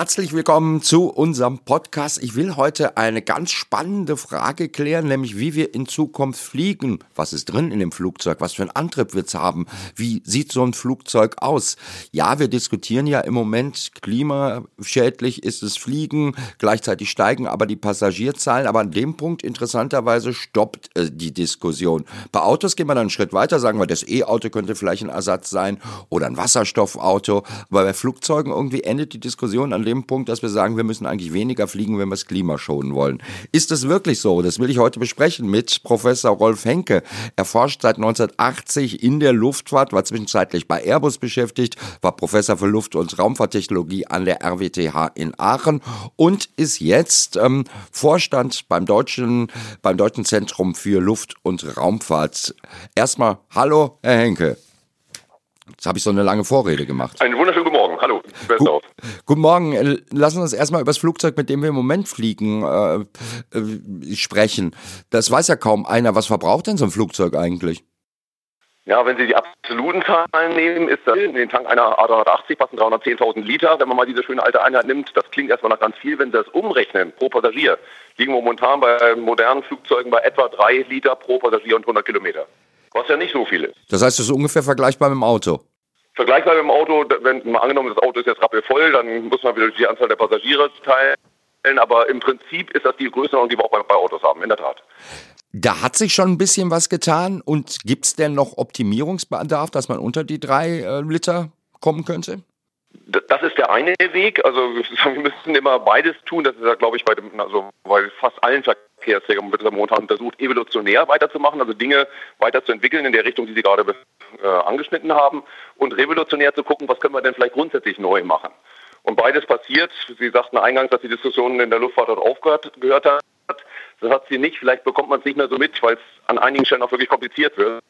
Herzlich willkommen zu unserem Podcast. Ich will heute eine ganz spannende Frage klären, nämlich wie wir in Zukunft fliegen. Was ist drin in dem Flugzeug? Was für einen Antrieb wird es haben? Wie sieht so ein Flugzeug aus? Ja, wir diskutieren ja im Moment, klimaschädlich ist es Fliegen, gleichzeitig steigen aber die Passagierzahlen. Aber an dem Punkt interessanterweise stoppt äh, die Diskussion. Bei Autos gehen wir dann einen Schritt weiter, sagen wir, das E-Auto könnte vielleicht ein Ersatz sein oder ein Wasserstoffauto. Aber bei Flugzeugen irgendwie endet die Diskussion an an dem Punkt, dass wir sagen, wir müssen eigentlich weniger fliegen, wenn wir das Klima schonen wollen. Ist das wirklich so? Das will ich heute besprechen mit Professor Rolf Henke. Er forscht seit 1980 in der Luftfahrt, war zwischenzeitlich bei Airbus beschäftigt, war Professor für Luft- und Raumfahrttechnologie an der RWTH in Aachen und ist jetzt ähm, Vorstand beim deutschen, beim Deutschen Zentrum für Luft- und Raumfahrt. Erstmal, hallo, Herr Henke. Jetzt habe ich so eine lange Vorrede gemacht. Einen wunderschönen guten Morgen. Hallo. Gu guten Morgen. Äh, lassen Sie uns erstmal über das Flugzeug, mit dem wir im Moment fliegen, äh, äh, sprechen. Das weiß ja kaum einer. Was verbraucht denn so ein Flugzeug eigentlich? Ja, wenn Sie die absoluten Zahlen nehmen, ist das in den Tank einer A380 passen 310.000 Liter. Wenn man mal diese schöne alte Einheit nimmt, das klingt erstmal nach ganz viel. Wenn Sie das umrechnen pro Passagier, liegen wir momentan bei modernen Flugzeugen bei etwa 3 Liter pro Passagier und 100 Kilometer. Was ja nicht so viel ist. Das heißt, das ist ungefähr vergleichbar mit dem Auto. Vergleichbar mit dem Auto, wenn mal angenommen, das Auto ist jetzt rappelvoll, dann muss man wieder die Anzahl der Passagiere teilen. Aber im Prinzip ist das die Größenordnung, die wir auch bei, bei Autos haben, in der Tat. Da hat sich schon ein bisschen was getan. Und gibt es denn noch Optimierungsbedarf, dass man unter die drei äh, Liter kommen könnte? Das ist der eine Weg. Also wir müssen immer beides tun. Das ist ja, glaube ich, bei, dem, also bei fast allen Verkehrsträgern wird momentan untersucht, evolutionär weiterzumachen, also Dinge weiterzuentwickeln in der Richtung, die Sie gerade äh, angeschnitten haben, und revolutionär zu gucken, was können wir denn vielleicht grundsätzlich neu machen. Und beides passiert. Sie sagten eingangs, dass die Diskussion in der Luftfahrt dort aufgehört gehört hat. Das hat sie nicht. Vielleicht bekommt man es nicht mehr so mit, weil es an einigen Stellen auch wirklich kompliziert wird.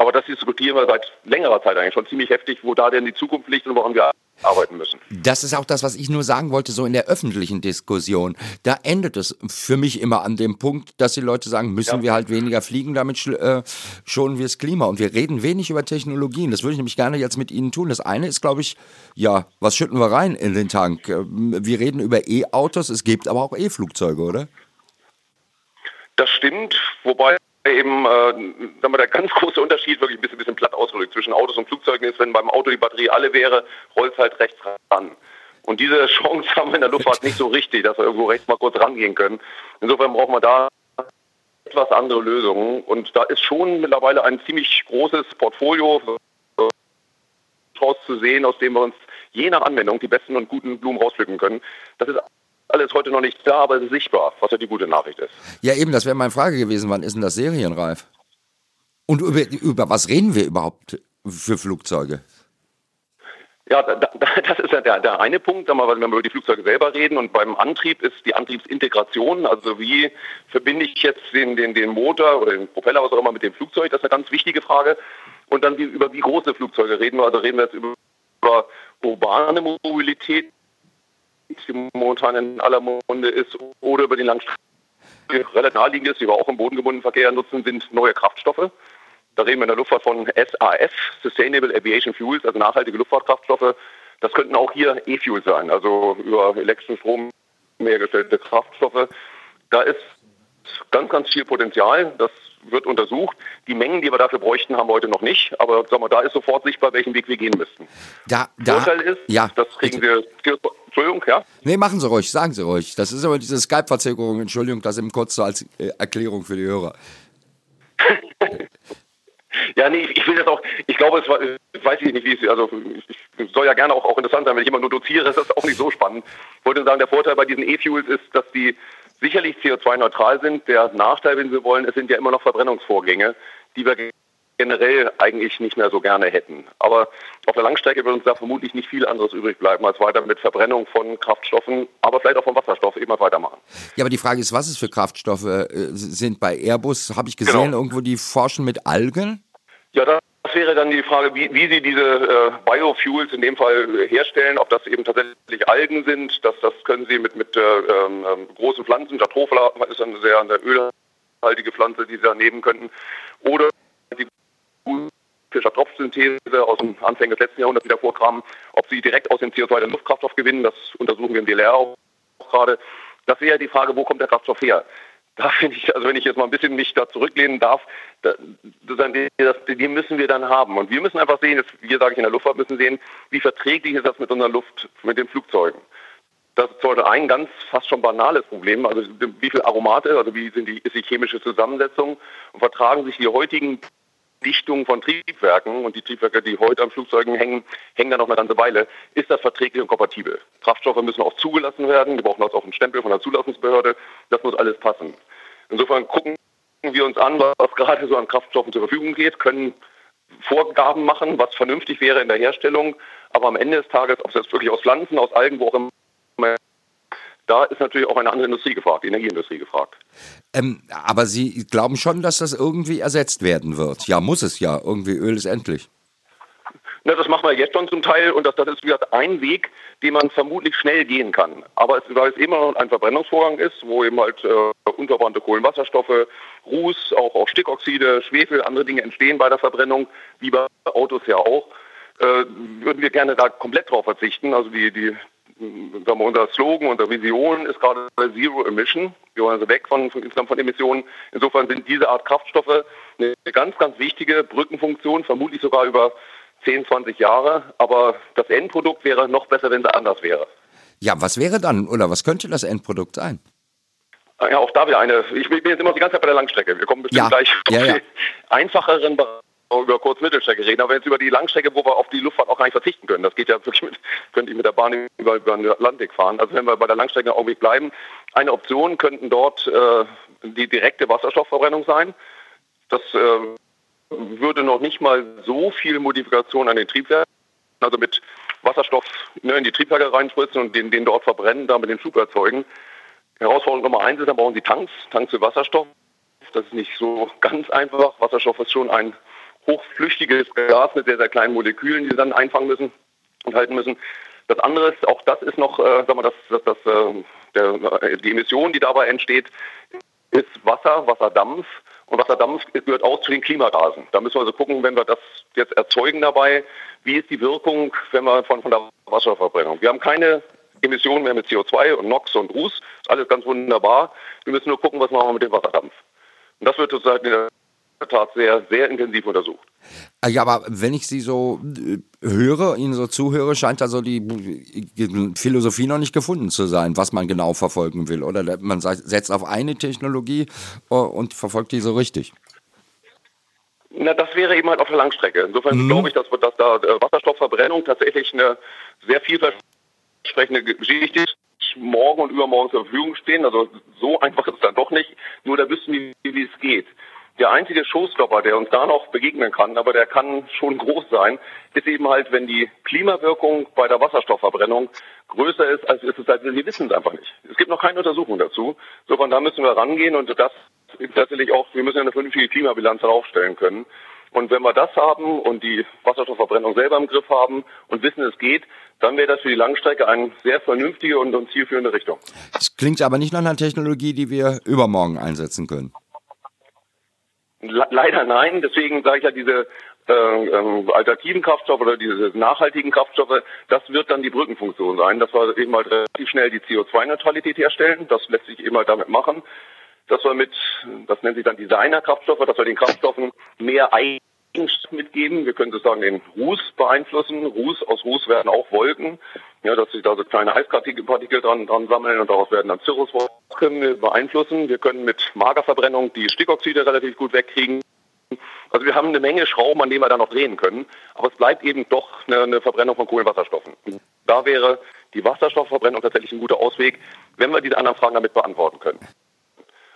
Aber das diskutieren wir seit längerer Zeit eigentlich schon ziemlich heftig, wo da denn die Zukunft liegt und woran wir arbeiten müssen. Das ist auch das, was ich nur sagen wollte, so in der öffentlichen Diskussion. Da endet es für mich immer an dem Punkt, dass die Leute sagen, müssen ja. wir halt weniger fliegen, damit äh, schonen wir das Klima. Und wir reden wenig über Technologien. Das würde ich nämlich gerne jetzt mit Ihnen tun. Das eine ist, glaube ich, ja, was schütten wir rein in den Tank? Ähm, wir reden über E-Autos, es gibt aber auch E-Flugzeuge, oder? Das stimmt, wobei eben, äh, wir, der ganz große Unterschied, wirklich ein bisschen, bisschen platt ausgedrückt, zwischen Autos und Flugzeugen ist, wenn beim Auto die Batterie alle wäre, rollt es halt rechts ran. Und diese Chance haben wir in der Luftfahrt nicht so richtig, dass wir irgendwo rechts mal kurz rangehen können. Insofern brauchen wir da etwas andere Lösungen. Und da ist schon mittlerweile ein ziemlich großes Portfolio zu sehen, aus dem wir uns je nach Anwendung die besten und guten Blumen rauspflücken können. Das ist alles heute noch nicht da, aber es ist sichtbar, was ja die gute Nachricht ist. Ja, eben, das wäre meine Frage gewesen. Wann ist denn das serienreif? Und über, über was reden wir überhaupt für Flugzeuge? Ja, da, das ist ja der, der eine Punkt, wenn wir über die Flugzeuge selber reden. Und beim Antrieb ist die Antriebsintegration, also wie verbinde ich jetzt den, den, den Motor oder den Propeller, was auch immer, mit dem Flugzeug, das ist eine ganz wichtige Frage. Und dann wie, über wie große Flugzeuge reden wir. Also reden wir jetzt über, über urbane Mobilität, momentan in aller Munde ist, oder über den Langstrecken. Relativ naheliegend ist, die wir auch im bodengebundenen Verkehr nutzen, sind neue Kraftstoffe. Da reden wir in der Luftfahrt von SAF, Sustainable Aviation Fuels, also nachhaltige Luftfahrtkraftstoffe. Das könnten auch hier E-Fuels sein, also über elektrischen Strom hergestellte Kraftstoffe. Da ist ganz, ganz viel Potenzial. Das wird untersucht. Die Mengen, die wir dafür bräuchten, haben wir heute noch nicht. Aber sagen wir, da ist sofort sichtbar, welchen Weg wir gehen müssten. Da, da, Vorteil ist, ja, das kriegen bitte. wir. Entschuldigung, ja? Nee, machen Sie ruhig, sagen Sie ruhig. Das ist aber diese Skype-Verzögerung. Entschuldigung, das eben kurz so als äh, Erklärung für die Hörer. ja, nee, ich, will das auch, ich glaube, es war, weiß ich nicht, wie es, also ich soll ja gerne auch, auch interessant sein, wenn ich immer nur doziere, ist das auch nicht so spannend. Ich wollte sagen, der Vorteil bei diesen E-Fuels ist, dass die sicherlich CO2-neutral sind. Der Nachteil, wenn Sie wollen, es sind ja immer noch Verbrennungsvorgänge, die wir generell eigentlich nicht mehr so gerne hätten. Aber auf der Langstrecke wird uns da vermutlich nicht viel anderes übrig bleiben, als weiter mit Verbrennung von Kraftstoffen, aber vielleicht auch von Wasserstoff eben weitermachen. Ja, aber die Frage ist, was es für Kraftstoffe äh, sind bei Airbus? Habe ich gesehen, genau. irgendwo die forschen mit Algen? Ja, das wäre dann die Frage, wie, wie Sie diese äh, Biofuels in dem Fall herstellen, ob das eben tatsächlich Algen sind. Das, das können Sie mit, mit äh, ähm, großen Pflanzen, Jatropha ist eine sehr eine ölhaltige Pflanze, die Sie da nehmen könnten. Oder die Fischer-Tropfsynthese aus dem Anfang des letzten Jahrhunderts wieder vorkamen, ob Sie direkt aus dem CO2 den Luftkraftstoff gewinnen. Das untersuchen wir im DLR auch gerade. Das wäre die Frage, wo kommt der Kraftstoff her? da finde ich, also wenn ich jetzt mal ein bisschen mich da zurücklehnen darf, da, das, die müssen wir dann haben. Und wir müssen einfach sehen, jetzt, wir sage ich in der Luftfahrt müssen sehen, wie verträglich ist das mit unserer Luft, mit den Flugzeugen. Das sollte ein ganz fast schon banales Problem, also wie viel Aromate, also wie sind die, ist die chemische Zusammensetzung und vertragen sich die heutigen Dichtungen von Triebwerken und die Triebwerke, die heute an Flugzeugen hängen, hängen dann noch eine ganze Weile. Ist das verträglich und kompatibel? Kraftstoffe müssen auch zugelassen werden. Wir brauchen auch einen Stempel von der Zulassungsbehörde. Das muss alles passen. Insofern gucken wir uns an, was gerade so an Kraftstoffen zur Verfügung geht, können Vorgaben machen, was vernünftig wäre in der Herstellung. Aber am Ende des Tages, ob es jetzt wirklich aus Pflanzen, aus Algen, wo auch immer, da ist natürlich auch eine andere Industrie gefragt, die Energieindustrie gefragt. Ähm, aber Sie glauben schon, dass das irgendwie ersetzt werden wird? Ja, muss es ja. Irgendwie Öl ist endlich. Na, das machen wir jetzt schon zum Teil und das, das ist wie gesagt ein Weg, den man vermutlich schnell gehen kann. Aber es, weil es immer noch ein Verbrennungsvorgang ist, wo eben halt äh, unverbrannte Kohlenwasserstoffe, Ruß, auch, auch Stickoxide, Schwefel, andere Dinge entstehen bei der Verbrennung, wie bei Autos ja auch, äh, würden wir gerne da komplett drauf verzichten. Also die, die sagen wir, unser Slogan, unsere Vision ist gerade Zero Emission. Wir wollen also weg von, von, insgesamt von Emissionen. Insofern sind diese Art Kraftstoffe eine ganz, ganz wichtige Brückenfunktion, vermutlich sogar über 10, 20 Jahre, aber das Endprodukt wäre noch besser, wenn es anders wäre. Ja, was wäre dann oder was könnte das Endprodukt sein? Ja, auch da wieder eine. Ich bin jetzt immer die ganze Zeit bei der Langstrecke. Wir kommen bestimmt ja. gleich auf ja, ja. einfacheren über Kurz-Mittelstrecke reden, aber jetzt über die Langstrecke, wo wir auf die Luftfahrt auch gar nicht verzichten können. Das geht ja wirklich mit, könnte ich mit der Bahn über, über den Atlantik fahren. Also wenn wir bei der Langstrecke auch nicht bleiben, eine Option könnten dort äh, die direkte Wasserstoffverbrennung sein. Das äh, würde noch nicht mal so viel Modifikation an den Triebwerken, also mit Wasserstoff ne, in die Triebwerke reinspritzen und den, den dort verbrennen, damit den Flug erzeugen. Herausforderung Nummer eins ist, dann brauchen Sie Tanks, Tanks für Wasserstoff. Das ist nicht so ganz einfach. Wasserstoff ist schon ein hochflüchtiges Gas mit sehr, sehr kleinen Molekülen, die Sie dann einfangen müssen und halten müssen. Das andere ist, auch das ist noch, äh, sagen wir, das, das, das, äh, der, die Emission, die dabei entsteht, ist Wasser, Wasserdampf. Und Wasserdampf gehört auch zu den Klimagasen. Da müssen wir also gucken, wenn wir das jetzt erzeugen dabei, wie ist die Wirkung, wenn wir von, von der Wasserverbrennung. Wir haben keine Emissionen mehr mit CO2 und NOx und Ruß. Alles ganz wunderbar. Wir müssen nur gucken, was machen wir mit dem Wasserdampf. Und das wird sozusagen in Tat sehr, sehr intensiv untersucht. Ah, ja, aber wenn ich Sie so äh, höre, Ihnen so zuhöre, scheint also die Philosophie noch nicht gefunden zu sein, was man genau verfolgen will. Oder man setzt auf eine Technologie äh, und verfolgt die so richtig. Na, das wäre eben halt auf der Langstrecke. Insofern mhm. glaube ich, dass, dass da äh, Wasserstoffverbrennung tatsächlich eine sehr vielversprechende Geschichte ist morgen und übermorgen zur Verfügung stehen. Also so einfach ist es dann doch nicht. Nur da wissen wir, wie es geht. Der einzige Showstopper, der uns da noch begegnen kann, aber der kann schon groß sein, ist eben halt, wenn die Klimawirkung bei der Wasserstoffverbrennung größer ist, als ist es halt, wir wissen es einfach nicht. Es gibt noch keine Untersuchung dazu. So von da müssen wir rangehen und das tatsächlich auch, wir müssen eine vernünftige Klimabilanz aufstellen können. Und wenn wir das haben und die Wasserstoffverbrennung selber im Griff haben und wissen, es geht, dann wäre das für die Langstrecke eine sehr vernünftige und zielführende Richtung. Das klingt aber nicht nach einer Technologie, die wir übermorgen einsetzen können. Leider nein. Deswegen sage ich ja, diese äh, äh, alternativen Kraftstoffe oder diese nachhaltigen Kraftstoffe, das wird dann die Brückenfunktion sein, dass wir eben halt relativ schnell die CO2-Neutralität herstellen. Das lässt sich halt damit machen. Dass wir mit, das nennt sich dann Designer-Kraftstoffe, dass wir den Kraftstoffen mehr Eigenschaften mitgeben. Wir können sozusagen den Ruß beeinflussen. Ruß, aus Ruß werden auch Wolken. Ja, dass sich da so kleine Eispartikel dran, dran sammeln und daraus werden dann wir beeinflussen. Wir können mit Magerverbrennung die Stickoxide relativ gut wegkriegen. Also wir haben eine Menge Schrauben, an denen wir da noch drehen können. Aber es bleibt eben doch eine, eine Verbrennung von Kohlenwasserstoffen. Da wäre die Wasserstoffverbrennung tatsächlich ein guter Ausweg, wenn wir diese anderen Fragen damit beantworten können.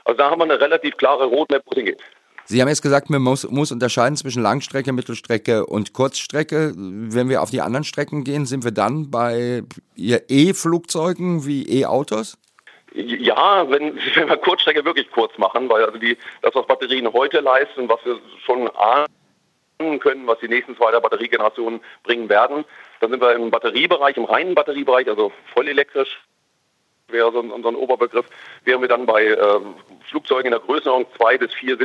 Also da haben wir eine relativ klare Roadmap, wo es hingeht. Sie haben jetzt gesagt, man muss, muss, unterscheiden zwischen Langstrecke, Mittelstrecke und Kurzstrecke. Wenn wir auf die anderen Strecken gehen, sind wir dann bei E-Flugzeugen wie E-Autos? Ja, wenn, wenn wir Kurzstrecke wirklich kurz machen, weil also die, das, was Batterien heute leisten, was wir schon ahnen, können, was die nächsten zwei Batteriegenerationen bringen werden. Dann sind wir im Batteriebereich, im reinen Batteriebereich, also voll elektrisch, wäre so ein, so ein Oberbegriff, wären wir dann bei äh, Flugzeugen in der Größenordnung zwei bis vier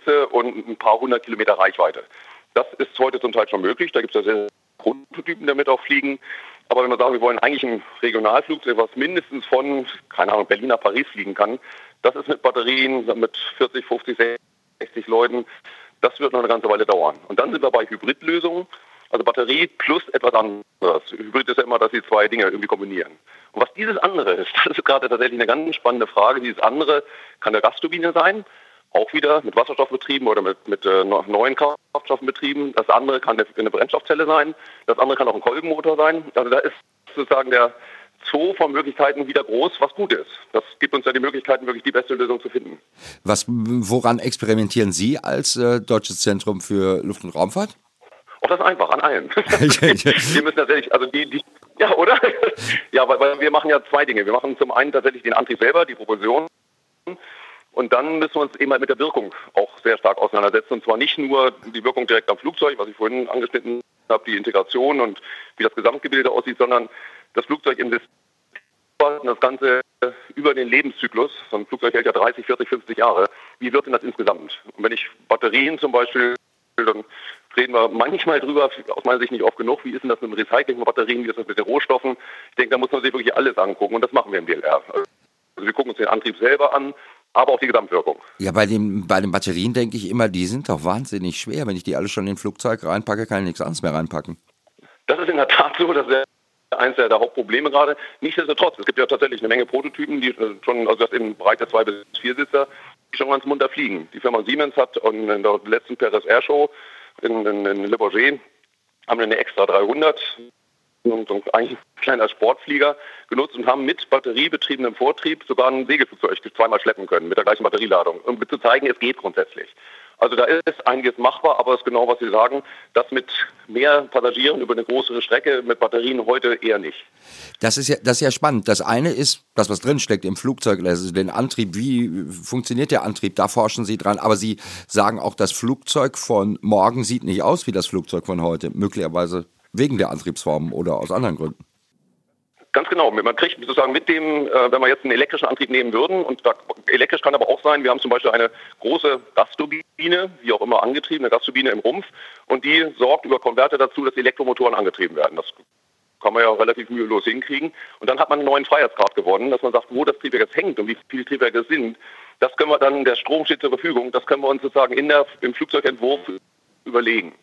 Sitze und ein paar hundert Kilometer Reichweite. Das ist heute zum Teil schon möglich. Da gibt es ja sehr Prototypen, die damit auch fliegen. Aber wenn wir sagen, wir wollen eigentlich ein Regionalflugzeug, was mindestens von, keine Ahnung, Berlin nach Paris fliegen kann, das ist mit Batterien, mit 40, 50, 60 Leuten, das wird noch eine ganze Weile dauern. Und dann sind wir bei Hybridlösungen, also Batterie plus etwas anderes. Hybrid ist ja immer, dass sie zwei Dinge irgendwie kombinieren. Und was dieses andere ist, das ist gerade tatsächlich eine ganz spannende Frage. Dieses andere kann eine Gasturbine sein, auch wieder mit Wasserstoff betrieben oder mit, mit äh, neuen Kraftstoffen betrieben. Das andere kann eine, eine Brennstoffzelle sein. Das andere kann auch ein Kolbenmotor sein. Also da ist sozusagen der Zoo von Möglichkeiten wieder groß, was gut ist. Das gibt uns ja die Möglichkeiten, wirklich die beste Lösung zu finden. Was, woran experimentieren Sie als äh, Deutsches Zentrum für Luft- und Raumfahrt? Auch das ist einfach, an allem. wir müssen tatsächlich, also die, die ja, oder? ja, weil, weil wir machen ja zwei Dinge. Wir machen zum einen tatsächlich den Antrieb selber, die Propulsion. Und dann müssen wir uns eben halt mit der Wirkung auch sehr stark auseinandersetzen. Und zwar nicht nur die Wirkung direkt am Flugzeug, was ich vorhin angeschnitten habe, die Integration und wie das Gesamtgebilde aussieht, sondern das Flugzeug im System, das Ganze über den Lebenszyklus. So ein Flugzeug hält ja 30, 40, 50 Jahre. Wie wird denn das insgesamt? Und wenn ich Batterien zum Beispiel, dann reden wir manchmal drüber, aus meiner Sicht nicht oft genug, wie ist denn das mit dem Recycling von Batterien, wie ist das mit den Rohstoffen? Ich denke, da muss man sich wirklich alles angucken und das machen wir im DLR. Also wir gucken uns den Antrieb selber an, aber auch die Gesamtwirkung. Ja, bei, dem, bei den Batterien denke ich immer, die sind doch wahnsinnig schwer. Wenn ich die alle schon in ein Flugzeug reinpacke, kann ich nichts anderes mehr reinpacken. Das ist in der Tat so, dass wir eins der, Hauptprobleme gerade. Nichtsdestotrotz, es gibt ja tatsächlich eine Menge Prototypen, die schon, also das im Bereich der zwei bis vier Sitzer, die schon ganz munter fliegen. Die Firma Siemens hat in der letzten Paris Air Show in, in, in Le Bourget haben wir eine extra 300 so eigentlich ein kleiner Sportflieger genutzt und haben mit batteriebetriebenem Vortrieb sogar ein Segelflugzeug zweimal schleppen können mit der gleichen Batterieladung, um zu zeigen, es geht grundsätzlich. Also da ist einiges machbar, aber es ist genau, was Sie sagen, das mit mehr Passagieren über eine größere Strecke mit Batterien heute eher nicht. Das ist ja, das ist ja spannend. Das eine ist, das was drinsteckt im Flugzeug, also den Antrieb, wie funktioniert der Antrieb, da forschen Sie dran, aber Sie sagen auch, das Flugzeug von morgen sieht nicht aus wie das Flugzeug von heute, möglicherweise wegen der Antriebsformen oder aus anderen Gründen. Ganz genau. Man kriegt sozusagen mit dem, äh, wenn wir jetzt einen elektrischen Antrieb nehmen würden, und da, elektrisch kann aber auch sein, wir haben zum Beispiel eine große Gasturbine, wie auch immer angetrieben, eine Gasturbine im Rumpf, und die sorgt über Konverter dazu, dass Elektromotoren angetrieben werden. Das kann man ja relativ mühelos hinkriegen. Und dann hat man einen neuen Freiheitsgrad gewonnen, dass man sagt, wo das Triebwerk jetzt hängt und wie viele Triebwerke es sind. Das können wir dann, der Strom steht zur Verfügung, das können wir uns sozusagen in der, im Flugzeugentwurf überlegen.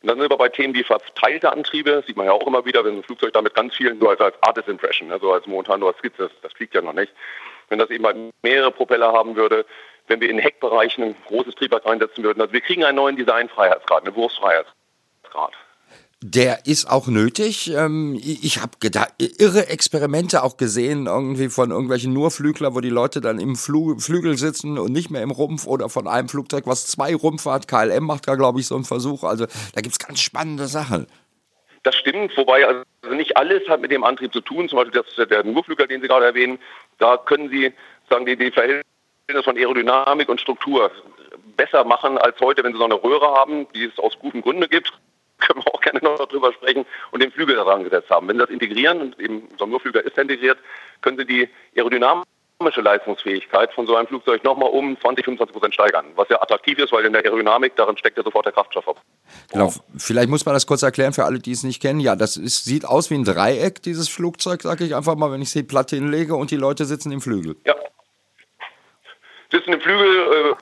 Und dann sind wir bei Themen wie verteilte Antriebe, sieht man ja auch immer wieder, wenn ein Flugzeug damit ganz vielen, so als, als Artist Impression, also als momentan nur als Skizze, das fliegt ja noch nicht. Wenn das eben halt mehrere Propeller haben würde, wenn wir in Heckbereichen ein großes Triebwerk reinsetzen würden, also wir kriegen einen neuen Designfreiheitsgrad, einen Wurfsfreiheitsgrad. Der ist auch nötig. Ähm, ich habe irre Experimente auch gesehen, irgendwie von irgendwelchen Nurflügler, wo die Leute dann im Flügel sitzen und nicht mehr im Rumpf oder von einem Flugzeug, was zwei Rumpfe hat. KLM macht da, glaube ich, so einen Versuch. Also da gibt es ganz spannende Sachen. Das stimmt, wobei also nicht alles hat mit dem Antrieb zu tun. Zum Beispiel das, der Nurflügler, den Sie gerade erwähnen, da können Sie sagen, die, die Verhältnisse von Aerodynamik und Struktur besser machen als heute, wenn Sie so eine Röhre haben, die es aus guten Gründen gibt können wir auch gerne noch darüber sprechen, und den Flügel daran gesetzt haben. Wenn Sie das integrieren, und eben so ein Nurflüger ist integriert, können Sie die aerodynamische Leistungsfähigkeit von so einem Flugzeug nochmal um 20, 25 Prozent steigern, was ja attraktiv ist, weil in der Aerodynamik, darin steckt ja sofort der Kraftstoff ab. Genau, vielleicht muss man das kurz erklären für alle, die es nicht kennen. Ja, das ist, sieht aus wie ein Dreieck, dieses Flugzeug, sage ich einfach mal, wenn ich sie platt hinlege und die Leute sitzen im Flügel. Ja. Sitzen im Flügel, äh,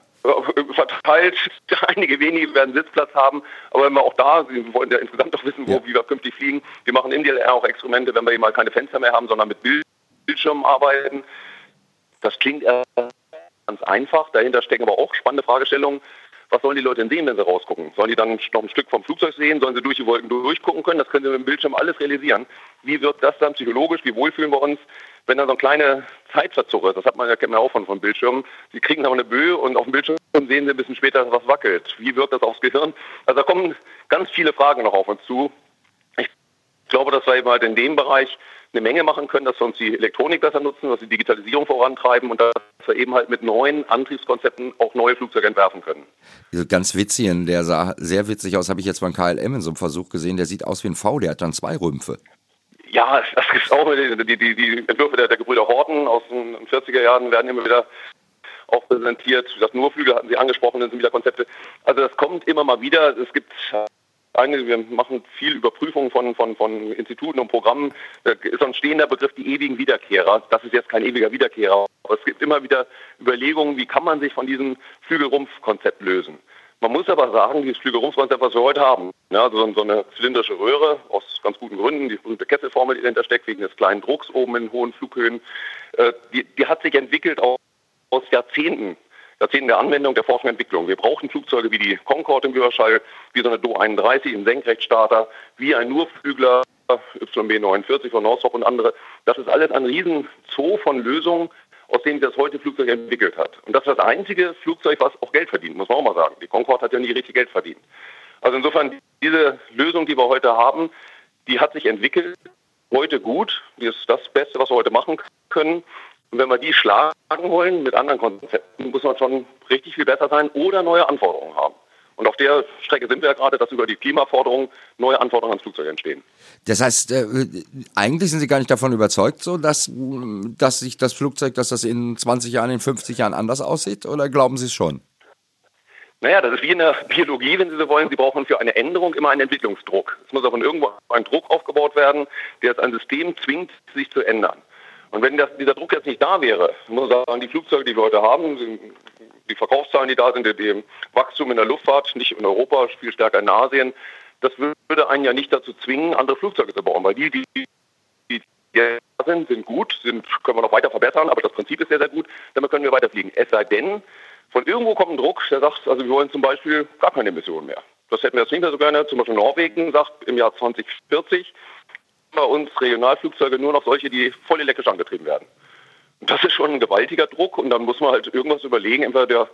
verteilt. Einige wenige werden Sitzplatz haben, aber wenn wir auch da, wir wollen ja insgesamt doch wissen, wo, ja. wie wir künftig fliegen. Wir machen in DLR auch Experimente, wenn wir eben mal keine Fenster mehr haben, sondern mit Bildschirmen arbeiten. Das klingt ganz einfach. Dahinter stecken aber auch spannende Fragestellungen. Was sollen die Leute denn sehen, wenn sie rausgucken? Sollen die dann noch ein Stück vom Flugzeug sehen? Sollen sie durch die Wolken durchgucken können? Das können sie mit dem Bildschirm alles realisieren. Wie wird das dann psychologisch? Wie wohl fühlen wir uns? Wenn da so ein kleiner Zeitverzug ist, das hat man ja, kennt man auch von, von Bildschirmen, sie kriegen aber eine Böe und auf dem Bildschirm sehen sie ein bisschen später, was wackelt. Wie wirkt das aufs Gehirn? Also da kommen ganz viele Fragen noch auf uns zu. Ich glaube, dass wir eben halt in dem Bereich eine Menge machen können, dass wir uns die Elektronik besser nutzen, dass wir die Digitalisierung vorantreiben und dass wir eben halt mit neuen Antriebskonzepten auch neue Flugzeuge entwerfen können. Ganz witzig, der sah sehr witzig aus, habe ich jetzt beim KLM in so einem Versuch gesehen, der sieht aus wie ein V, der hat dann zwei Rümpfe. Ja, das ist auch die, die, die Entwürfe der, der Gebrüder Horten aus den 40er Jahren werden immer wieder auch präsentiert. Das Nurflügel hatten Sie angesprochen, das sind wieder Konzepte. Also das kommt immer mal wieder. Es gibt eine, wir machen viel Überprüfung von, von, von Instituten und Programmen. Da ist ein stehender Begriff die ewigen Wiederkehrer. Das ist jetzt kein ewiger Wiederkehrer. Aber es gibt immer wieder Überlegungen, wie kann man sich von diesem Flügelrumpfkonzept lösen. Man muss aber sagen, dieses Flügelrumpfkonzept, was wir heute haben, ja, also so eine zylindrische Röhre aus ganz guten Gründen, die berühmte Kesselformel, die dahinter steckt, wegen des kleinen Drucks oben in hohen Flughöhen, äh, die, die hat sich entwickelt aus, aus Jahrzehnten Jahrzehnten der Anwendung, der Forschung und Entwicklung. Wir brauchen Flugzeuge wie die Concorde im Überschall, wie so eine Do 31 im Senkrechtstarter, wie ein Nurflügler YB 49 von Northrop und andere. Das ist alles ein Riesenzoo von Lösungen, aus denen das heute Flugzeug entwickelt hat. Und das ist das einzige Flugzeug, was auch Geld verdient, muss man auch mal sagen. Die Concorde hat ja nie richtig Geld verdient. Also insofern, diese Lösung, die wir heute haben, die hat sich entwickelt, heute gut. Die ist das Beste, was wir heute machen können. Und wenn wir die schlagen wollen mit anderen Konzepten, muss man schon richtig viel besser sein oder neue Anforderungen haben. Und auf der Strecke sind wir ja gerade, dass über die Klimaforderungen neue Anforderungen ans Flugzeug entstehen. Das heißt, äh, eigentlich sind Sie gar nicht davon überzeugt, so dass, dass sich das Flugzeug, dass das in 20 Jahren, in 50 Jahren anders aussieht? Oder glauben Sie es schon? Naja, das ist wie in der Biologie, wenn Sie so wollen. Sie brauchen für eine Änderung immer einen Entwicklungsdruck. Es muss auch von irgendwo ein Druck aufgebaut werden, der jetzt ein System zwingt, sich zu ändern. Und wenn das, dieser Druck jetzt nicht da wäre, muss man sagen, die Flugzeuge, die wir heute haben, die Verkaufszahlen, die da sind, dem Wachstum in der Luftfahrt, nicht in Europa, viel stärker in Asien, das würde einen ja nicht dazu zwingen, andere Flugzeuge zu bauen, weil die, die, die, die sind, sind gut, sind, können wir noch weiter verbessern, aber das Prinzip ist sehr, sehr gut, damit können wir weiterfliegen. Es sei denn, von irgendwo kommt ein Druck, der sagt, also wir wollen zum Beispiel gar keine Emissionen mehr. Das hätten wir jetzt nicht mehr so gerne. Zum Beispiel Norwegen sagt im Jahr 2040, bei uns Regionalflugzeuge nur noch solche, die voll elektrisch angetrieben werden. Das ist schon ein gewaltiger Druck und dann muss man halt irgendwas überlegen, entweder der,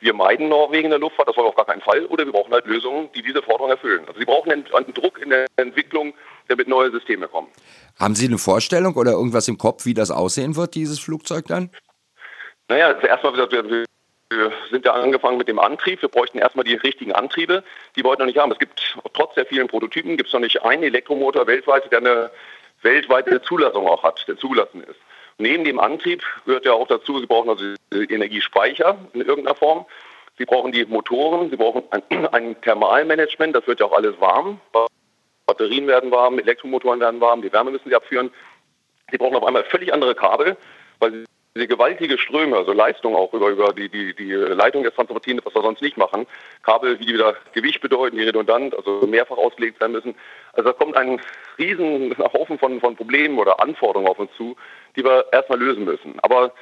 wir meiden Norwegen in der Luftfahrt, das war auf gar keinen Fall, oder wir brauchen halt Lösungen, die diese Forderung erfüllen. Also sie brauchen einen, einen Druck in der Entwicklung, damit neue Systeme kommen. Haben Sie eine Vorstellung oder irgendwas im Kopf, wie das aussehen wird, dieses Flugzeug dann? Naja, zuerst mal, wir, wir sind ja angefangen mit dem Antrieb. Wir bräuchten erstmal die richtigen Antriebe, die wir heute noch nicht haben. Es gibt trotz der vielen Prototypen gibt es noch nicht einen Elektromotor weltweit, der eine weltweite Zulassung auch hat, der zugelassen ist. Neben dem Antrieb gehört ja auch dazu, Sie brauchen also Energiespeicher in irgendeiner Form. Sie brauchen die Motoren, Sie brauchen ein, ein Thermalmanagement, das wird ja auch alles warm. Batterien werden warm, Elektromotoren werden warm, die Wärme müssen Sie abführen. Sie brauchen auf einmal völlig andere Kabel, weil Sie gewaltige Ströme, also Leistung auch über, über die, die, die Leitung jetzt transportieren, was wir sonst nicht machen. Kabel, die wieder Gewicht bedeuten, die redundant, also mehrfach ausgelegt sein müssen. Also da kommt ein riesen Haufen von, von Problemen oder Anforderungen auf uns zu, die wir erstmal lösen müssen. Aber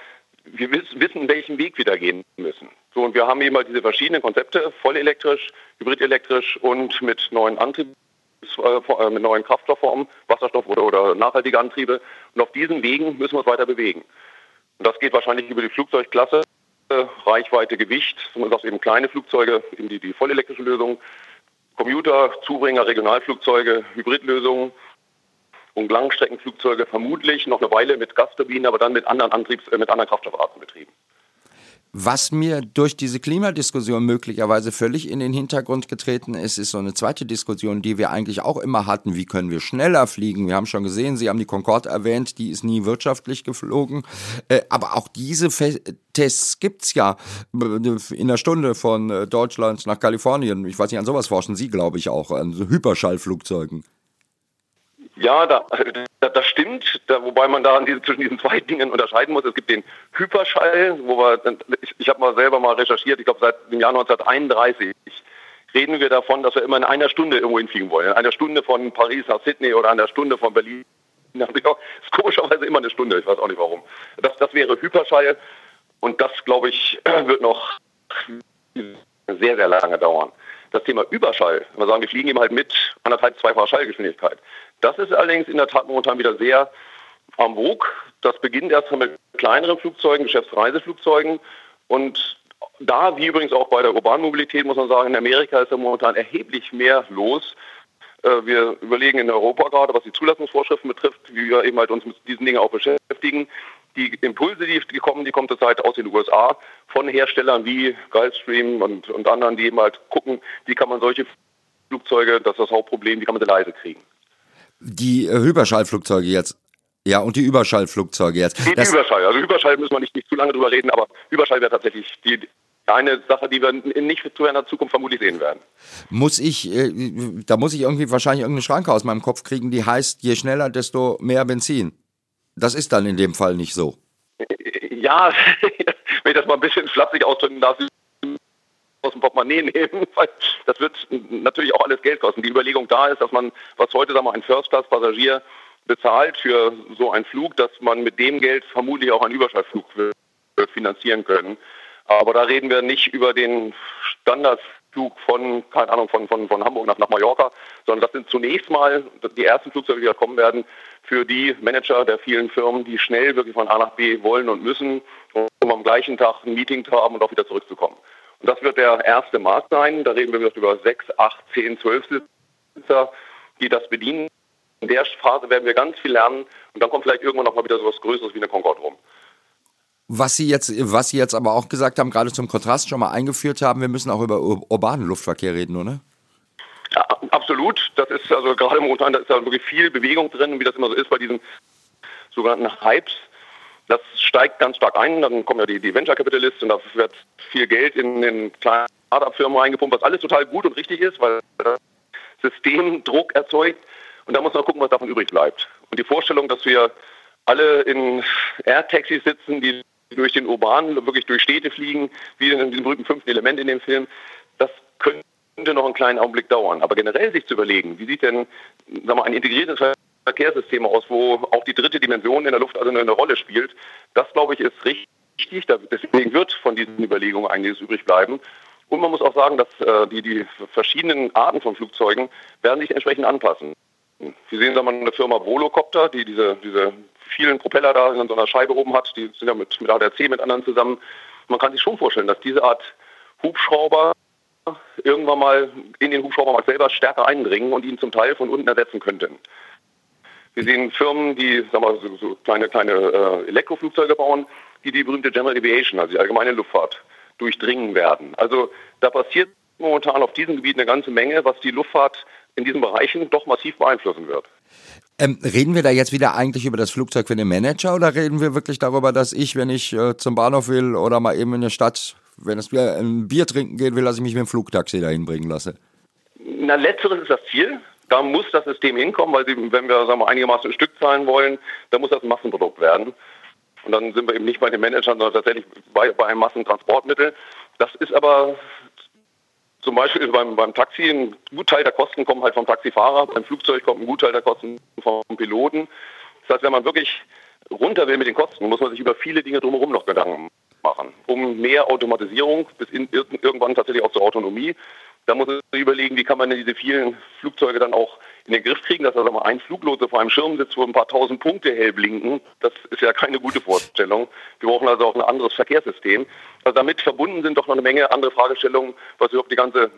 wir wissen, welchen Weg wir da gehen müssen. So, und wir haben eben halt diese verschiedenen Konzepte, vollelektrisch, hybridelektrisch und mit neuen Antrieben äh, mit neuen Kraftstoffformen, Wasserstoff oder, oder nachhaltige Antriebe. Und auf diesen Wegen müssen wir uns weiter bewegen. Und das geht wahrscheinlich über die Flugzeugklasse, Reichweite, Gewicht, man sagt eben kleine Flugzeuge, eben die, die vollelektrische Lösung, Commuter, Zubringer, Regionalflugzeuge, Hybridlösungen und Langstreckenflugzeuge vermutlich noch eine Weile mit Gasturbinen, aber dann mit anderen Antriebs, äh, mit anderen Kraftstoffarten betrieben. Was mir durch diese Klimadiskussion möglicherweise völlig in den Hintergrund getreten ist, ist so eine zweite Diskussion, die wir eigentlich auch immer hatten. Wie können wir schneller fliegen? Wir haben schon gesehen, Sie haben die Concorde erwähnt, die ist nie wirtschaftlich geflogen. Äh, aber auch diese Tests gibt es ja in der Stunde von äh, Deutschland nach Kalifornien. Ich weiß nicht, an sowas forschen Sie, glaube ich, auch, an Hyperschallflugzeugen. Ja, da, das stimmt, da, wobei man da diese, zwischen diesen zwei Dingen unterscheiden muss. Es gibt den Hyperschall, wo wir, ich, ich habe mal selber mal recherchiert, ich glaube seit dem Jahr 1931 reden wir davon, dass wir immer in einer Stunde irgendwo hinfliegen wollen. In einer Stunde von Paris nach Sydney oder einer Stunde von Berlin nach New York. Das ist komischerweise immer eine Stunde, ich weiß auch nicht warum. Das, das wäre Hyperschall und das, glaube ich, wird noch sehr, sehr lange dauern. Das Thema Überschall, wenn wir sagen, wir fliegen eben halt mit anderthalb, zweifacher Schallgeschwindigkeit. Das ist allerdings in der Tat momentan wieder sehr am Vogue. Das beginnt erst mit kleineren Flugzeugen, Geschäftsreiseflugzeugen. Und da, wie übrigens auch bei der urbanen Mobilität, muss man sagen, in Amerika ist ja momentan erheblich mehr los. Äh, wir überlegen in Europa gerade, was die Zulassungsvorschriften betrifft, wie wir eben halt uns mit diesen Dingen auch beschäftigen. Die Impulse, die, kommen, die kommen zurzeit aus den USA von Herstellern wie Gulfstream und, und anderen, die eben halt gucken, wie kann man solche Flugzeuge, das ist das Hauptproblem, wie kann man sie leise kriegen. Die äh, Hyperschallflugzeuge jetzt. Ja, und die Überschallflugzeuge jetzt. Die, die Überschall. Also Überschall müssen wir nicht, nicht zu lange drüber reden, aber Überschall wäre tatsächlich die, eine Sache, die wir nicht zu einer Zukunft vermutlich sehen werden. Muss ich, äh, da muss ich irgendwie wahrscheinlich irgendeine Schranke aus meinem Kopf kriegen, die heißt, je schneller, desto mehr Benzin. Das ist dann in dem Fall nicht so. Ja, wenn ich das mal ein bisschen flapsig ausdrücken darf, aus dem Portemonnaie nehmen, weil das wird natürlich auch alles Geld kosten. Die Überlegung da ist, dass man, was heute sagen wir, ein First-Class-Passagier bezahlt für so einen Flug, dass man mit dem Geld vermutlich auch einen Überschallflug finanzieren können. Aber da reden wir nicht über den Standardflug von, keine Ahnung, von, von, von Hamburg nach, nach Mallorca, sondern das sind zunächst mal die ersten Flugzeuge, die da kommen werden, für die Manager der vielen Firmen, die schnell wirklich von A nach B wollen und müssen, um am gleichen Tag ein Meeting zu haben und auch wieder zurückzukommen. Und das wird der erste Markt sein. Da reden wir über sechs, acht, zehn, zwölf Sitzer, die das bedienen. In der Phase werden wir ganz viel lernen und dann kommt vielleicht irgendwann noch mal wieder so was Größeres wie eine Concorde rum. Was Sie jetzt, was Sie jetzt aber auch gesagt haben, gerade zum Kontrast schon mal eingeführt haben, wir müssen auch über urbanen Luftverkehr reden, oder? Ja, absolut. Das ist also gerade momentan, da ist ja wirklich viel Bewegung drin, wie das immer so ist bei diesen sogenannten Hypes. Das steigt ganz stark ein. Dann kommen ja die, die Venture Capitalisten, da wird viel Geld in den kleinen Startup-Firmen reingepumpt, was alles total gut und richtig ist, weil das System Druck erzeugt. Und da muss man gucken, was davon übrig bleibt. Und die Vorstellung, dass wir alle in Air-Taxis sitzen, die durch den urbanen, wirklich durch Städte fliegen, wie in diesem berühmten fünften Element in dem Film, das könnte noch einen kleinen Augenblick dauern. Aber generell sich zu überlegen, wie sieht denn sagen wir, ein integriertes Verkehrssystem aus, wo auch die dritte Dimension in der Luft also eine Rolle spielt, das glaube ich ist richtig. Deswegen wird von diesen Überlegungen einiges übrig bleiben. Und man muss auch sagen, dass äh, die, die verschiedenen Arten von Flugzeugen werden sich entsprechend anpassen. Sie sehen, sagen wir, eine Firma Volocopter, die diese, diese vielen Propeller da in so einer Scheibe oben hat. Die sind ja mit, mit ADAC mit anderen zusammen. Man kann sich schon vorstellen, dass diese Art Hubschrauber irgendwann mal in den Hubschraubermarkt selber stärker eindringen und ihn zum Teil von unten ersetzen könnten. Wir sehen Firmen, die sagen wir, so, so kleine, kleine äh, Elektroflugzeuge bauen, die die berühmte General Aviation, also die allgemeine Luftfahrt, durchdringen werden. Also da passiert momentan auf diesem Gebiet eine ganze Menge, was die Luftfahrt in diesen Bereichen doch massiv beeinflussen wird. Ähm, reden wir da jetzt wieder eigentlich über das Flugzeug für den Manager oder reden wir wirklich darüber, dass ich, wenn ich äh, zum Bahnhof will oder mal eben in der Stadt, wenn es wieder ein Bier trinken geht, will, dass ich mich mit dem Flugtaxi dahin bringen lasse? Na, letzteres ist das Ziel. Da muss das System hinkommen, weil sie, wenn wir sagen wir, einigermaßen ein Stück zahlen wollen, dann muss das ein Massenprodukt werden. Und dann sind wir eben nicht bei den Managern, sondern tatsächlich bei, bei einem Massentransportmittel. Das ist aber zum Beispiel beim, beim Taxi, ein Gutteil der Kosten kommen halt vom Taxifahrer, beim Flugzeug kommt ein Gutteil der Kosten vom Piloten. Das heißt, wenn man wirklich runter will mit den Kosten, muss man sich über viele Dinge drumherum noch Gedanken machen. Um mehr Automatisierung bis in, irgendwann tatsächlich auch zur Autonomie. Da muss man sich überlegen, wie kann man diese vielen Flugzeuge dann auch in den Griff kriegen, dass da mal ein Fluglotse vor einem Schirm sitzt, wo ein paar tausend Punkte hell blinken. Das ist ja keine gute Vorstellung. Wir brauchen also auch ein anderes Verkehrssystem. Also damit verbunden sind doch noch eine Menge andere Fragestellungen, was überhaupt die ganze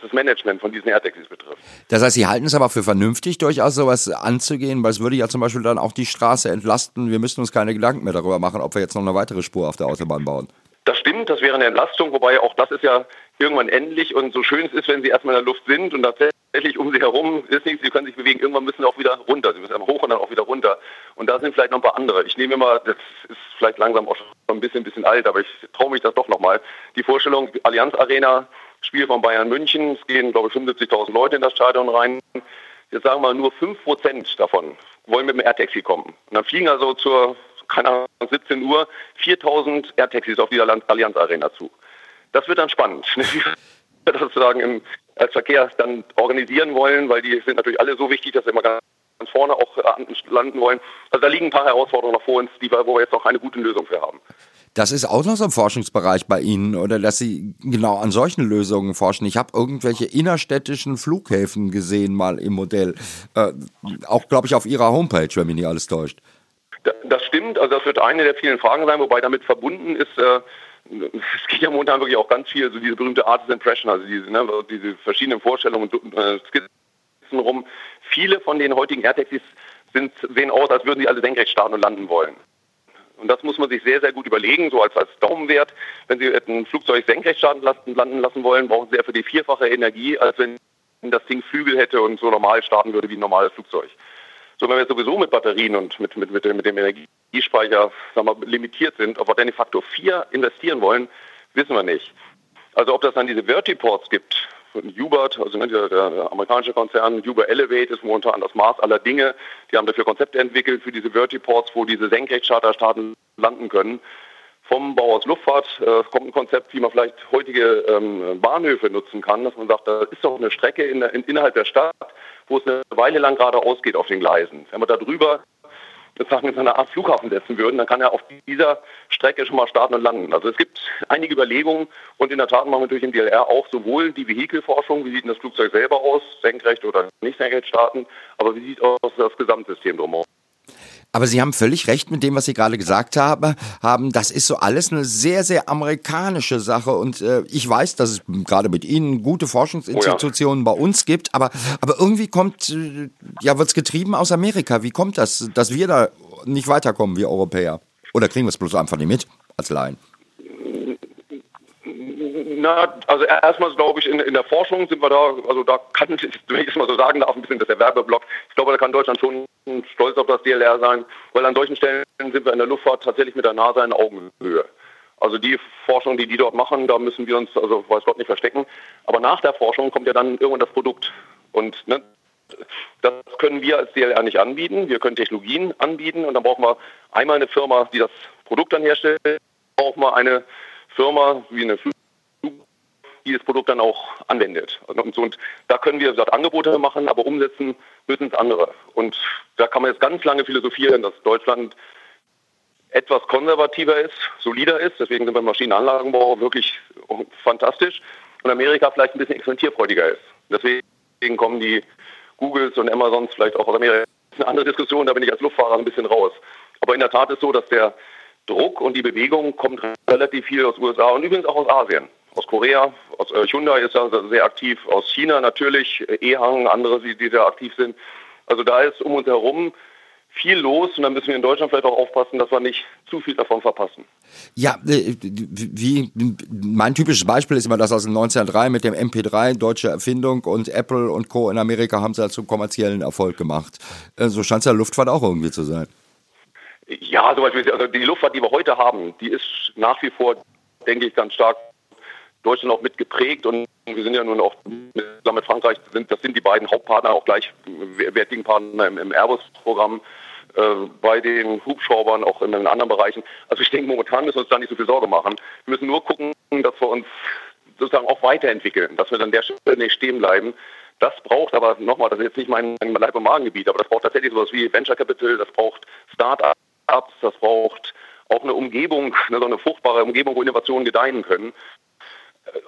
das Management von diesen AirTaxis betrifft. Das heißt, Sie halten es aber für vernünftig, durchaus sowas anzugehen, weil es würde ja zum Beispiel dann auch die Straße entlasten. Wir müssten uns keine Gedanken mehr darüber machen, ob wir jetzt noch eine weitere Spur auf der Autobahn bauen. Das stimmt, das wäre eine Entlastung, wobei auch das ist ja irgendwann endlich und so schön es ist, wenn sie erstmal in der Luft sind und tatsächlich um sie herum ist nichts, sie können sich bewegen, irgendwann müssen sie auch wieder runter. Sie müssen einmal hoch und dann auch wieder runter. Und da sind vielleicht noch ein paar andere. Ich nehme immer, das ist vielleicht langsam auch schon ein bisschen, bisschen alt, aber ich traue mich das doch nochmal. Die Vorstellung, Allianz Arena, Spiel von Bayern München, es gehen, glaube ich, 75.000 Leute in das Stadion rein. Jetzt sagen wir mal, nur 5% davon wollen mit dem Air-Taxi kommen. Und dann fliegen also zur keine Ahnung, 17 Uhr 4000 Air-Taxis auf die Allianz Arena zu. Das wird dann spannend, wie wir das sozusagen im, als Verkehr dann organisieren wollen, weil die sind natürlich alle so wichtig, dass wir immer ganz vorne auch landen wollen. Also da liegen ein paar Herausforderungen noch vor uns, die wir, wo wir jetzt noch keine gute Lösung für haben. Das ist auch noch so ein Forschungsbereich bei Ihnen oder dass Sie genau an solchen Lösungen forschen. Ich habe irgendwelche innerstädtischen Flughäfen gesehen mal im Modell. Äh, auch, glaube ich, auf Ihrer Homepage, wenn mich nicht alles täuscht. Das stimmt, also das wird eine der vielen Fragen sein, wobei damit verbunden ist, äh, es geht ja momentan wirklich auch ganz viel, so diese berühmte Artist Impression, also diese, ne, diese verschiedenen Vorstellungen und äh, rum. Viele von den heutigen Air-Taxis sind, sehen aus, als würden sie alle senkrecht starten und landen wollen. Und das muss man sich sehr, sehr gut überlegen, so als, als Daumenwert. Wenn Sie ein Flugzeug senkrecht starten lassen, landen lassen wollen, brauchen Sie ja für die vierfache Energie, als wenn das Ding Flügel hätte und so normal starten würde wie ein normales Flugzeug. So, wenn wir sowieso mit Batterien und mit, mit, mit, mit dem Energiespeicher sagen wir, limitiert sind, ob wir dann den Faktor 4 investieren wollen, wissen wir nicht. Also ob das dann diese Vertiports gibt, von Hubert, also ne, der, der, amerikanische Konzern, Uber Elevate ist momentan das Maß aller Dinge. Die haben dafür Konzepte entwickelt für diese Vertiports, wo diese Senkrechtcharterstaaten landen können. Vom Bau aus Luftfahrt äh, kommt ein Konzept, wie man vielleicht heutige ähm, Bahnhöfe nutzen kann, dass man sagt, da ist doch eine Strecke in in, innerhalb der Stadt, wo es eine Weile lang geradeaus geht auf den Gleisen. Wenn man da drüber sozusagen in so eine Art Flughafen setzen würden, dann kann er auf dieser Strecke schon mal starten und landen. Also es gibt einige Überlegungen und in der Tat machen wir natürlich im DLR auch sowohl die Vehikelforschung, wie sieht denn das Flugzeug selber aus, senkrecht oder nicht senkrecht starten, aber wie sieht aus das Gesamtsystem drumherum. Aber Sie haben völlig recht mit dem, was Sie gerade gesagt haben. haben. Das ist so alles eine sehr, sehr amerikanische Sache. Und äh, ich weiß, dass es gerade mit Ihnen gute Forschungsinstitutionen oh ja. bei uns gibt. Aber, aber irgendwie kommt, äh, ja, wird es getrieben aus Amerika. Wie kommt das, dass wir da nicht weiterkommen, wie Europäer? Oder kriegen wir es bloß einfach nicht mit als Laien? Na, also erstmal glaube ich, in, in, der Forschung sind wir da, also da kann, wenn ich es mal so sagen darf, ein bisschen das Werbeblock. Ich glaube, da kann Deutschland schon stolz auf das DLR sein, weil an solchen Stellen sind wir in der Luftfahrt tatsächlich mit der Nase in Augenhöhe. Also die Forschung, die die dort machen, da müssen wir uns, also weiß Gott, nicht verstecken. Aber nach der Forschung kommt ja dann irgendwann das Produkt. Und ne, das können wir als DLR nicht anbieten. Wir können Technologien anbieten und dann brauchen wir einmal eine Firma, die das Produkt dann herstellt, brauchen wir eine Firma wie eine Flug die das Produkt dann auch anwendet. Und, so, und da können wir gesagt, Angebote machen, aber umsetzen müssen es andere. Und da kann man jetzt ganz lange philosophieren, dass Deutschland etwas konservativer ist, solider ist. Deswegen sind wir im Maschinenanlagenbau wirklich fantastisch. Und Amerika vielleicht ein bisschen experimentierfreudiger ist. Deswegen kommen die Googles und Amazons vielleicht auch aus Amerika. Das ist eine andere Diskussion, da bin ich als Luftfahrer ein bisschen raus. Aber in der Tat ist so, dass der Druck und die Bewegung kommt relativ viel aus USA und übrigens auch aus Asien aus Korea, aus äh, Hyundai ist da sehr aktiv, aus China natürlich, äh, Ehang, andere, die, die sehr aktiv sind. Also da ist um uns herum viel los und dann müssen wir in Deutschland vielleicht auch aufpassen, dass wir nicht zu viel davon verpassen. Ja, äh, wie mein typisches Beispiel ist immer das aus dem 1903 mit dem MP3, deutsche Erfindung und Apple und Co. in Amerika haben sie halt zum kommerziellen Erfolg gemacht. So scheint es ja Luftfahrt auch irgendwie zu sein. Ja, zum Beispiel, also die Luftfahrt, die wir heute haben, die ist nach wie vor, denke ich, ganz stark Deutschland auch mitgeprägt und wir sind ja nun auch mit Frankreich, sind, das sind die beiden Hauptpartner, auch gleich wertigen Partner im, im Airbus-Programm, äh, bei den Hubschraubern, auch in den anderen Bereichen. Also ich denke, momentan müssen wir uns da nicht so viel Sorge machen. Wir müssen nur gucken, dass wir uns sozusagen auch weiterentwickeln, dass wir dann der Stelle nicht stehen bleiben. Das braucht aber nochmal, das ist jetzt nicht mein, mein Leib- und Magengebiet, aber das braucht tatsächlich sowas wie Venture Capital, das braucht Start-ups, das braucht auch eine Umgebung, eine, so eine fruchtbare Umgebung, wo Innovationen gedeihen können.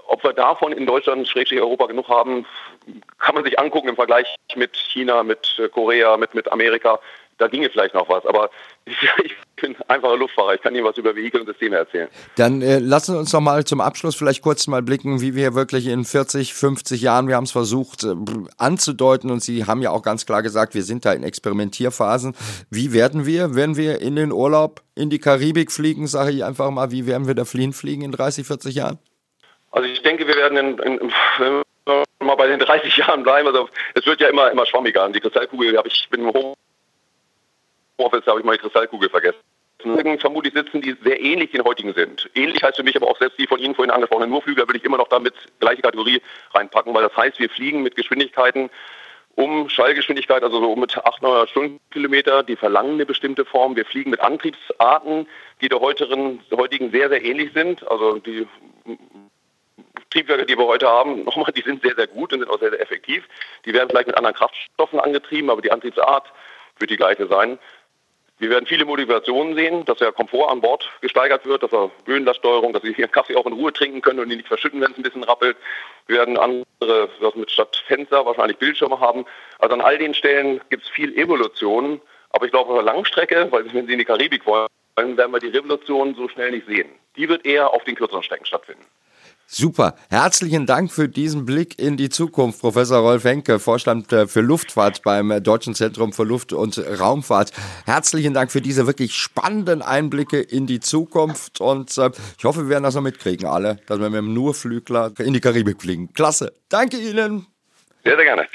Ob wir davon in Deutschland, Schrägstrich Europa genug haben, kann man sich angucken im Vergleich mit China, mit äh, Korea, mit, mit Amerika. Da ginge vielleicht noch was. Aber ich, ich bin einfacher Luftfahrer. Ich kann Ihnen was über Vehikel und Systeme erzählen. Dann äh, lassen Sie uns noch mal zum Abschluss vielleicht kurz mal blicken, wie wir wirklich in 40, 50 Jahren, wir haben es versucht äh, anzudeuten und Sie haben ja auch ganz klar gesagt, wir sind da in Experimentierphasen. Wie werden wir, wenn wir in den Urlaub in die Karibik fliegen, sage ich einfach mal, wie werden wir da fliehen fliegen in 30, 40 Jahren? Also ich denke, wir werden in, in, in mal bei den 30 Jahren bleiben. Also es wird ja immer, immer schwammiger. Und die Kristallkugel habe ich, bin im Homeoffice, habe ich mal die Kristallkugel vergessen. Vermutlich sitzen, die sehr ähnlich den heutigen sind. Ähnlich heißt für mich aber auch selbst die von Ihnen vorhin angesprochenen Nurflügler würde ich immer noch damit gleiche Kategorie reinpacken, weil das heißt, wir fliegen mit Geschwindigkeiten um Schallgeschwindigkeit, also so mit 800 Stundenkilometer, die verlangen eine bestimmte Form. Wir fliegen mit Antriebsarten, die der heutigen, sehr, sehr ähnlich sind. Also die Triebwerke, die wir heute haben, nochmal, die sind sehr, sehr gut und sind auch sehr, sehr effektiv. Die werden vielleicht mit anderen Kraftstoffen angetrieben, aber die Antriebsart wird die gleiche sein. Wir werden viele Motivationen sehen, dass der Komfort an Bord gesteigert wird, dass er Höhenlaststeuerung, dass Sie hier Kaffee auch in Ruhe trinken können und ihn nicht verschütten, wenn es ein bisschen rappelt. Wir werden andere, was mit statt Fenster wahrscheinlich Bildschirme haben. Also an all den Stellen gibt es viel Evolution. Aber ich glaube, auf der Langstrecke, weil wenn Sie in die Karibik wollen, werden wir die Revolution so schnell nicht sehen. Die wird eher auf den kürzeren Strecken stattfinden. Super. Herzlichen Dank für diesen Blick in die Zukunft, Professor Rolf Henke, Vorstand äh, für Luftfahrt beim äh, Deutschen Zentrum für Luft- und Raumfahrt. Herzlichen Dank für diese wirklich spannenden Einblicke in die Zukunft und äh, ich hoffe, wir werden das noch mitkriegen, alle, dass wir mit dem Nurflügler in die Karibik fliegen. Klasse. Danke Ihnen. Sehr, sehr gerne.